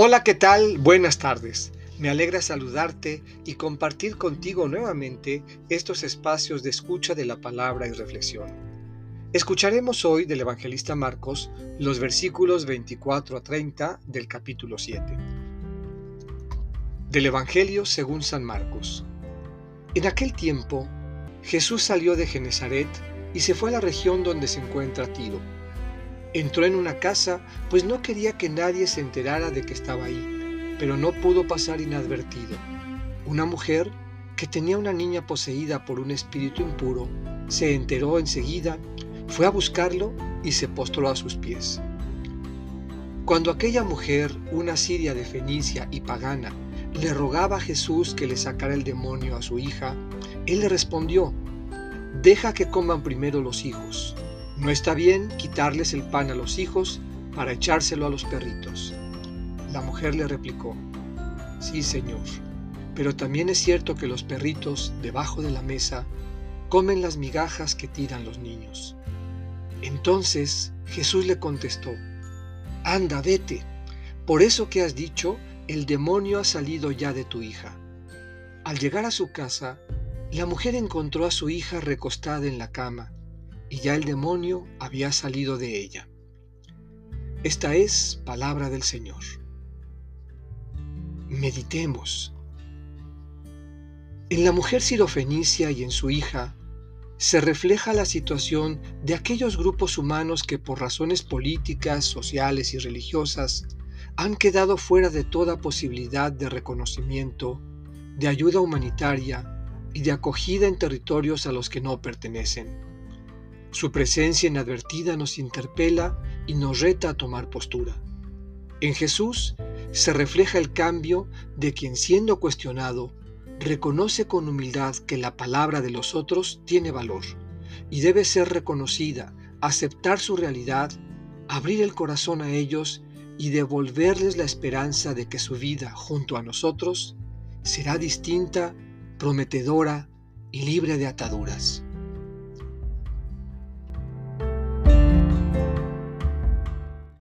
Hola, ¿qué tal? Buenas tardes. Me alegra saludarte y compartir contigo nuevamente estos espacios de escucha de la palabra y reflexión. Escucharemos hoy del evangelista Marcos los versículos 24 a 30 del capítulo 7. Del Evangelio según San Marcos. En aquel tiempo, Jesús salió de Genezaret y se fue a la región donde se encuentra Tiro Entró en una casa, pues no quería que nadie se enterara de que estaba ahí, pero no pudo pasar inadvertido. Una mujer que tenía una niña poseída por un espíritu impuro se enteró enseguida, fue a buscarlo y se postró a sus pies. Cuando aquella mujer, una siria de Fenicia y pagana, le rogaba a Jesús que le sacara el demonio a su hija, él le respondió, deja que coman primero los hijos no está bien quitarles el pan a los hijos para echárselo a los perritos. La mujer le replicó, Sí, Señor, pero también es cierto que los perritos debajo de la mesa comen las migajas que tiran los niños. Entonces Jesús le contestó, Anda, vete, por eso que has dicho, el demonio ha salido ya de tu hija. Al llegar a su casa, la mujer encontró a su hija recostada en la cama y ya el demonio había salido de ella. Esta es palabra del Señor. Meditemos. En la mujer sirofenicia y en su hija se refleja la situación de aquellos grupos humanos que por razones políticas, sociales y religiosas han quedado fuera de toda posibilidad de reconocimiento, de ayuda humanitaria y de acogida en territorios a los que no pertenecen. Su presencia inadvertida nos interpela y nos reta a tomar postura. En Jesús se refleja el cambio de quien siendo cuestionado reconoce con humildad que la palabra de los otros tiene valor y debe ser reconocida, aceptar su realidad, abrir el corazón a ellos y devolverles la esperanza de que su vida junto a nosotros será distinta, prometedora y libre de ataduras.